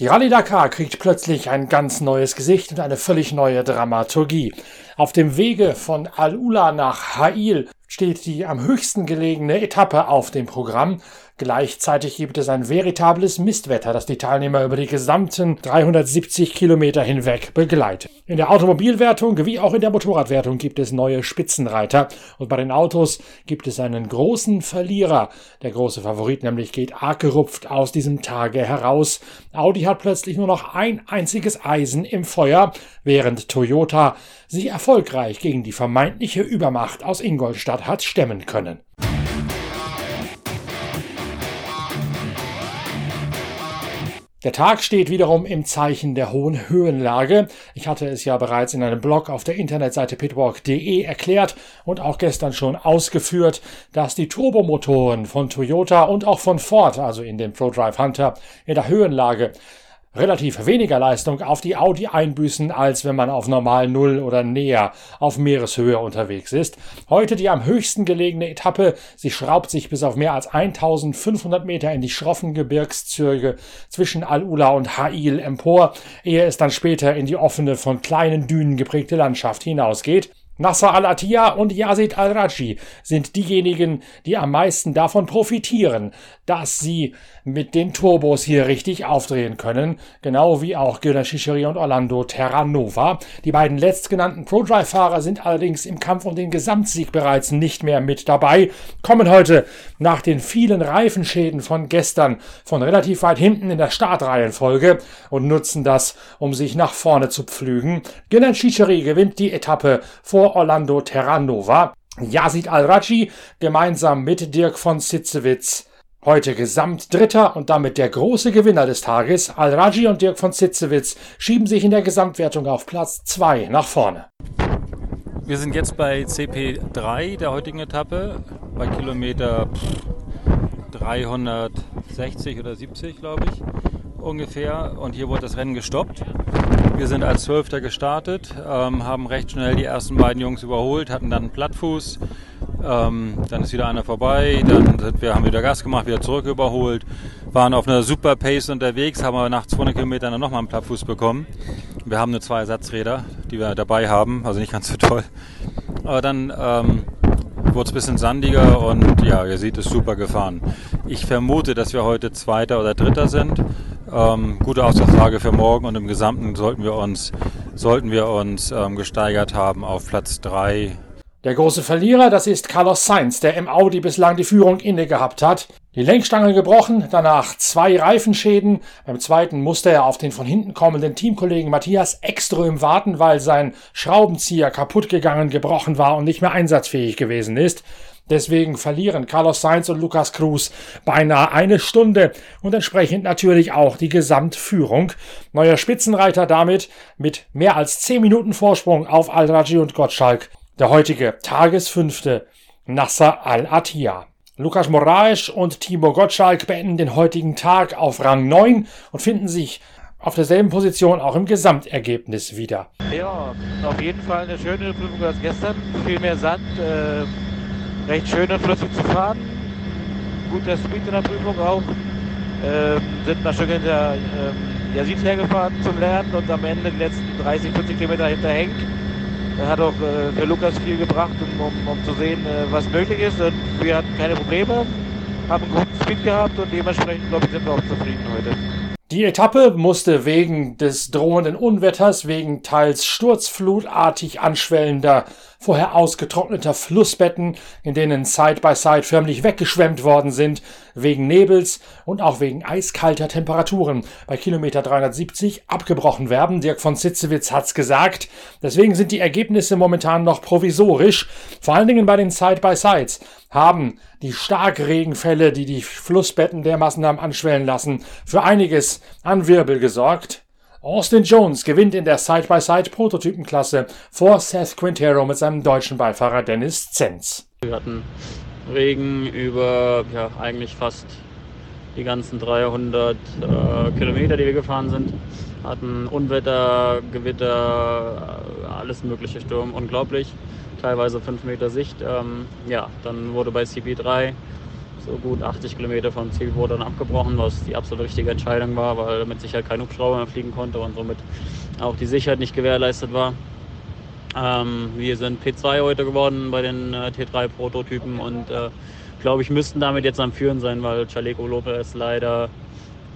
Die Rallye Dakar kriegt plötzlich ein ganz neues Gesicht und eine völlig neue Dramaturgie. Auf dem Wege von Al-Ula nach Ha'il steht die am höchsten gelegene Etappe auf dem Programm. Gleichzeitig gibt es ein veritables Mistwetter, das die Teilnehmer über die gesamten 370 Kilometer hinweg begleitet. In der Automobilwertung wie auch in der Motorradwertung gibt es neue Spitzenreiter und bei den Autos gibt es einen großen Verlierer. Der große Favorit nämlich geht arg gerupft aus diesem Tage heraus. Audi hat plötzlich nur noch ein einziges Eisen im Feuer, während Toyota sich erfolgreich gegen die vermeintliche Übermacht aus Ingolstadt hat stemmen können. Der Tag steht wiederum im Zeichen der hohen Höhenlage. Ich hatte es ja bereits in einem Blog auf der Internetseite pitwalk.de erklärt und auch gestern schon ausgeführt, dass die Turbomotoren von Toyota und auch von Ford, also in dem ProDrive Hunter, in der Höhenlage relativ weniger Leistung auf die Audi einbüßen, als wenn man auf normal Null oder näher auf Meereshöhe unterwegs ist. Heute die am höchsten gelegene Etappe. Sie schraubt sich bis auf mehr als 1500 Meter in die schroffen Gebirgszüge zwischen Al-Ula und Ha'il empor, ehe es dann später in die offene, von kleinen Dünen geprägte Landschaft hinausgeht. Nasser al-Attiyah und Yazid al-Raji sind diejenigen, die am meisten davon profitieren, dass sie mit den Turbos hier richtig aufdrehen können, genau wie auch Gilda Shishiri und Orlando Terranova. Die beiden letztgenannten ProDrive-Fahrer sind allerdings im Kampf um den Gesamtsieg bereits nicht mehr mit dabei, kommen heute nach den vielen Reifenschäden von gestern von relativ weit hinten in der Startreihenfolge und nutzen das, um sich nach vorne zu pflügen. Gilda Shishiri gewinnt die Etappe vor Orlando Terranova. Yazid Al-Raji gemeinsam mit Dirk von Sitzewitz Heute Gesamtdritter und damit der große Gewinner des Tages, Al-Raji und Dirk von Zitzewitz, schieben sich in der Gesamtwertung auf Platz 2 nach vorne. Wir sind jetzt bei CP3 der heutigen Etappe, bei Kilometer 360 oder 70, glaube ich, ungefähr. Und hier wurde das Rennen gestoppt. Wir sind als Zwölfter gestartet, ähm, haben recht schnell die ersten beiden Jungs überholt, hatten dann einen Plattfuß ähm, dann ist wieder einer vorbei, dann sind wir, haben wieder Gas gemacht, wieder zurück überholt, waren auf einer super Pace unterwegs, haben aber nach 200 Kilometern dann nochmal einen Plattfuß bekommen. Wir haben nur zwei Ersatzräder, die wir dabei haben, also nicht ganz so toll. Aber dann ähm, wurde es ein bisschen sandiger und ja, ihr seht es super gefahren. Ich vermute, dass wir heute Zweiter oder Dritter sind. Ähm, gute Ausgangslage für morgen und im Gesamten sollten wir uns, sollten wir uns ähm, gesteigert haben auf Platz 3 der große Verlierer, das ist Carlos Sainz, der im Audi bislang die Führung inne gehabt hat. Die Lenkstange gebrochen, danach zwei Reifenschäden. Beim zweiten musste er auf den von hinten kommenden Teamkollegen Matthias Ekström warten, weil sein Schraubenzieher kaputt gegangen, gebrochen war und nicht mehr einsatzfähig gewesen ist. Deswegen verlieren Carlos Sainz und Lucas Cruz beinahe eine Stunde und entsprechend natürlich auch die Gesamtführung. Neuer Spitzenreiter damit mit mehr als zehn Minuten Vorsprung auf Al-Raji und Gottschalk der heutige Tagesfünfte Nasser al-Attiyah. Lukas Moraes und Timo Gottschalk beenden den heutigen Tag auf Rang 9 und finden sich auf derselben Position auch im Gesamtergebnis wieder. Ja, auf jeden Fall eine schöne Prüfung als gestern. Viel mehr Sand, äh, recht schön und flüssig zu fahren. Guter Speed in der Prüfung auch. Ähm, sind ein Stück hinter ähm, Yazid hergefahren zum Lernen und am Ende die letzten 30, 40 Kilometer hinter Henk hat auch äh, für Lukas viel gebracht, um, um, um zu sehen, äh, was möglich ist. Und wir hatten keine Probleme, haben einen guten Speed gehabt und dementsprechend, glaube ich, sind wir auch zufrieden heute. Die Etappe musste wegen des drohenden Unwetters, wegen teils sturzflutartig anschwellender, vorher ausgetrockneter Flussbetten, in denen Side by Side förmlich weggeschwemmt worden sind, wegen Nebels und auch wegen eiskalter Temperaturen bei Kilometer 370 abgebrochen werden. Dirk von Sitzewitz hat's gesagt. Deswegen sind die Ergebnisse momentan noch provisorisch. Vor allen Dingen bei den Side by Sides haben die Starkregenfälle, die die Flussbetten dermaßen haben anschwellen lassen, für einiges an Wirbel gesorgt. Austin Jones gewinnt in der Side-by-Side-Prototypenklasse vor Seth Quintero mit seinem deutschen Beifahrer Dennis Zenz. Wir hatten Regen über ja, eigentlich fast die ganzen 300 äh, Kilometer, die wir gefahren sind. Hatten Unwetter, Gewitter, alles mögliche Sturm, unglaublich. Teilweise 5 Meter Sicht. Ähm, ja, dann wurde bei CP3 so gut 80 Kilometer vom Ziel wurde dann abgebrochen, was die absolut richtige Entscheidung war, weil mit Sicherheit kein Hubschrauber mehr fliegen konnte und somit auch die Sicherheit nicht gewährleistet war. Ähm, wir sind P2 heute geworden bei den äh, T3-Prototypen und äh, glaube ich, müssten damit jetzt am Führen sein, weil Chaleco Lopez leider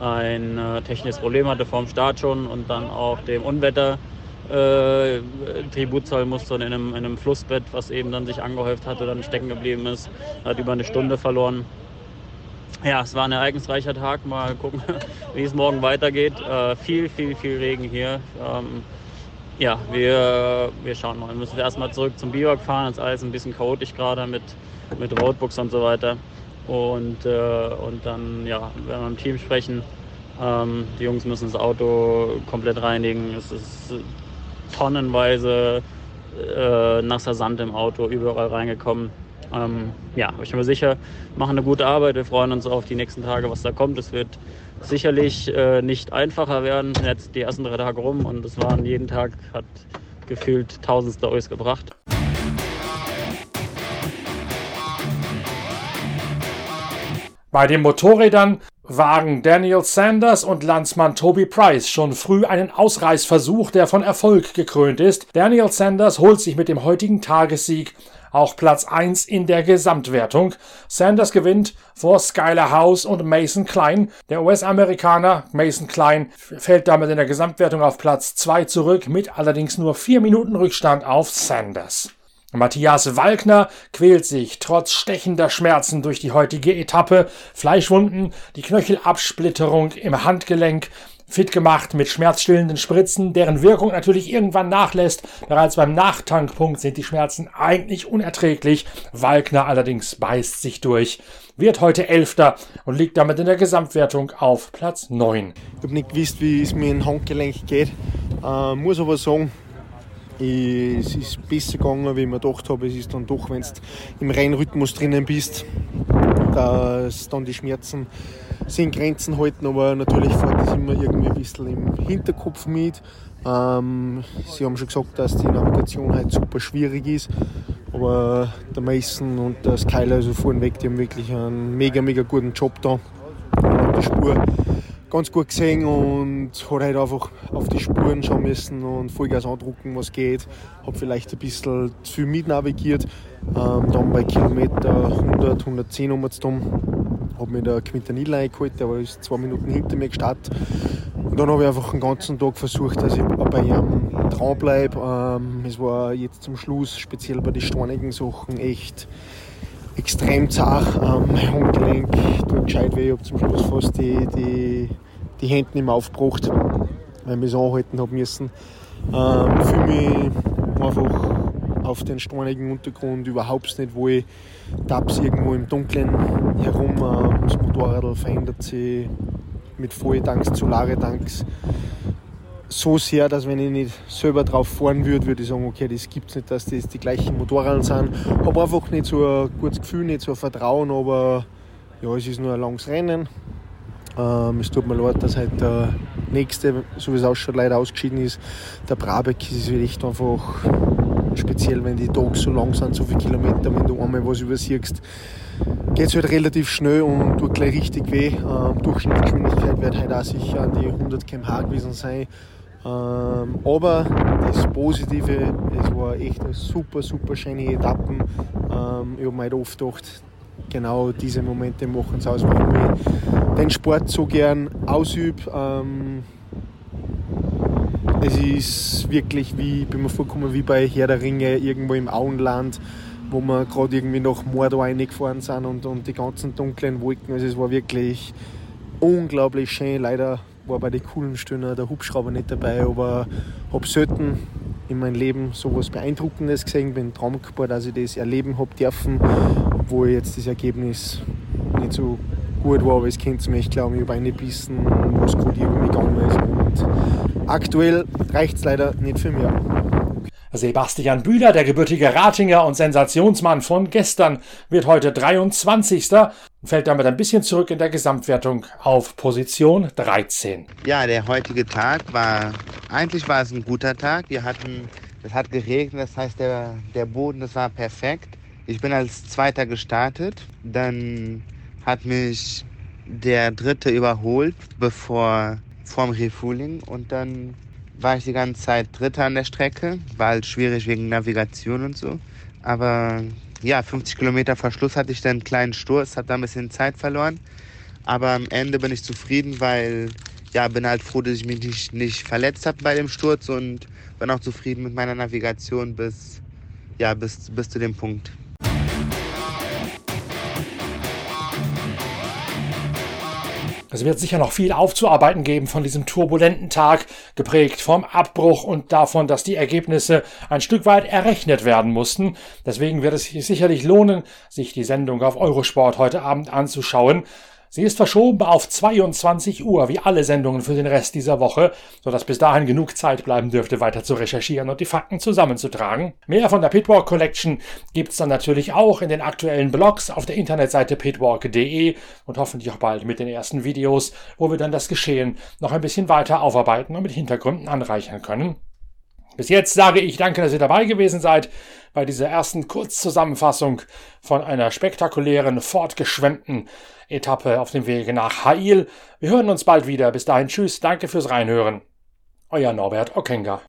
ein äh, technisches Problem hatte vor dem Start schon und dann auch dem Unwetter äh, Tribut zahlen musste und in einem, in einem Flussbett, was eben dann sich angehäuft hatte, dann stecken geblieben ist, hat über eine Stunde verloren. Ja, es war ein ereignisreicher Tag. Mal gucken, wie es morgen weitergeht. Äh, viel, viel, viel Regen hier. Ähm, ja, wir, wir schauen mal. Wir müssen erstmal zurück zum Biwak fahren. Das ist alles ein bisschen chaotisch gerade mit, mit Roadbooks und so weiter. Und, äh, und dann, ja, werden wir im Team sprechen. Ähm, die Jungs müssen das Auto komplett reinigen. Es ist tonnenweise äh, nasser Sand im Auto überall reingekommen. Ähm, ja, ich bin mir sicher, machen eine gute Arbeit. Wir freuen uns auf die nächsten Tage, was da kommt. Es wird sicherlich äh, nicht einfacher werden. Jetzt die ersten drei Tage rum und es waren jeden Tag, hat gefühlt tausend Stories gebracht. Bei den Motorrädern wagen Daniel Sanders und Landsmann Toby Price schon früh einen Ausreißversuch, der von Erfolg gekrönt ist. Daniel Sanders holt sich mit dem heutigen Tagessieg auch Platz 1 in der Gesamtwertung. Sanders gewinnt vor Skyler House und Mason Klein. Der US-Amerikaner Mason Klein fällt damit in der Gesamtwertung auf Platz 2 zurück, mit allerdings nur 4 Minuten Rückstand auf Sanders. Matthias Walkner quält sich trotz stechender Schmerzen durch die heutige Etappe. Fleischwunden, die Knöchelabsplitterung im Handgelenk, fit gemacht mit schmerzstillenden Spritzen, deren Wirkung natürlich irgendwann nachlässt. Bereits beim Nachtankpunkt sind die Schmerzen eigentlich unerträglich. Walkner allerdings beißt sich durch, wird heute Elfter und liegt damit in der Gesamtwertung auf Platz 9. Ich habe nicht gewusst, wie es mir in Handgelenk geht. Äh, muss aber sagen, es ist besser gegangen, wie ich mir gedacht habe. Es ist dann doch, wenn du im Rennrhythmus drinnen bist, dass dann die Schmerzen sind Grenzen halten, aber natürlich fährt das immer irgendwie ein bisschen im Hinterkopf mit. Ähm, Sie haben schon gesagt, dass die Navigation halt super schwierig ist, aber der Mason und der Skyler, also vorneweg, die haben wirklich einen mega, mega guten Job da. Die Spur ganz gut gesehen und hat halt einfach auf die Spuren schauen müssen und Vollgas andrucken, was geht. Habe vielleicht ein bisschen zu viel mitnavigiert. Ähm, dann bei Kilometer 100, 110 um es habe mir der Quintanilla eingeholt, der war zwei Minuten hinter mir gestartet. Und dann habe ich einfach den ganzen Tag versucht, dass ich bei ihm dranbleibe. Ähm, es war jetzt zum Schluss, speziell bei den steinigen Sachen, echt extrem zart. Ähm, Handgelenk tut gescheit weh. Ich habe zum Schluss fast die, die, die Hände nicht mehr aufgebracht, weil ich mich anhalten habe müssen. Ähm, fühle mich einfach auf den steinigen Untergrund überhaupt nicht wohl. Taps irgendwo im Dunkeln herum. Ähm, das Motorrad verändert sich mit Volltanks zu Laretanks so sehr, dass wenn ich nicht selber drauf fahren würde, würde ich sagen, okay, das gibt es nicht, dass das die gleichen Motorräder sind. Habe einfach nicht so ein gutes Gefühl, nicht so ein Vertrauen, aber ja, es ist nur ein langes Rennen. Ähm, es tut mir leid, dass halt der nächste, so wie es ausschaut, leider ausgeschieden ist. Der Brabeck ist echt einfach speziell, wenn die Tage so lang sind, so viele Kilometer, wenn du einmal was übersiehst, geht es halt relativ schnell und tut gleich richtig weh. Ähm, Durchschnittsgeschwindigkeit wird halt auch sicher an die 100 km/h gewesen sein. Ähm, aber das Positive, es war echt eine super, super schöne Etappen. Ähm, ich habe mir halt oft gedacht, genau diese Momente machen es aus, warum ich den Sport so gern ausübe. Ähm, es ist wirklich wie, bin mir vorgekommen, wie bei Herr der Ringe irgendwo im Auenland, wo wir gerade irgendwie nach Mordor reingefahren sind und, und die ganzen dunklen Wolken. Also es war wirklich unglaublich schön. Leider war bei den coolen Stellen der Hubschrauber nicht dabei, aber habe selten in meinem Leben so etwas Beeindruckendes gesehen. Bin dankbar, dass ich das erleben habe dürfen, obwohl jetzt das Ergebnis nicht so gut war, aber es kennt mich, ich glaube, ich habe eingebissen, was gut irgendwie gegangen ist. Und aktuell reicht es leider nicht für mich. Sebastian Bühler, der gebürtige Ratinger und Sensationsmann von gestern, wird heute 23. und fällt damit ein bisschen zurück in der Gesamtwertung auf Position 13. Ja, der heutige Tag war, eigentlich war es ein guter Tag. Wir hatten, es hat geregnet, das heißt, der, der Boden, das war perfekt. Ich bin als Zweiter gestartet, dann hat mich der Dritte überholt, bevor vorm Refueling und dann war ich die ganze Zeit Dritter an der Strecke. War halt schwierig wegen Navigation und so. Aber ja, 50 Kilometer Verschluss hatte ich dann einen kleinen Sturz, habe da ein bisschen Zeit verloren. Aber am Ende bin ich zufrieden, weil ja, bin halt froh, dass ich mich nicht, nicht verletzt habe bei dem Sturz und bin auch zufrieden mit meiner Navigation bis, ja, bis, bis zu dem Punkt. Es wird sicher noch viel aufzuarbeiten geben von diesem turbulenten Tag, geprägt vom Abbruch und davon, dass die Ergebnisse ein Stück weit errechnet werden mussten. Deswegen wird es sich sicherlich lohnen, sich die Sendung auf Eurosport heute Abend anzuschauen. Sie ist verschoben auf 22 Uhr, wie alle Sendungen für den Rest dieser Woche, sodass bis dahin genug Zeit bleiben dürfte, weiter zu recherchieren und die Fakten zusammenzutragen. Mehr von der Pitwalk Collection gibt's dann natürlich auch in den aktuellen Blogs auf der Internetseite pitwalk.de und hoffentlich auch bald mit den ersten Videos, wo wir dann das Geschehen noch ein bisschen weiter aufarbeiten und mit Hintergründen anreichern können. Bis jetzt sage ich danke, dass ihr dabei gewesen seid bei dieser ersten Kurzzusammenfassung von einer spektakulären, fortgeschwemmten Etappe auf dem Wege nach Hail. Wir hören uns bald wieder. Bis dahin, tschüss, danke fürs Reinhören. Euer Norbert Okenga.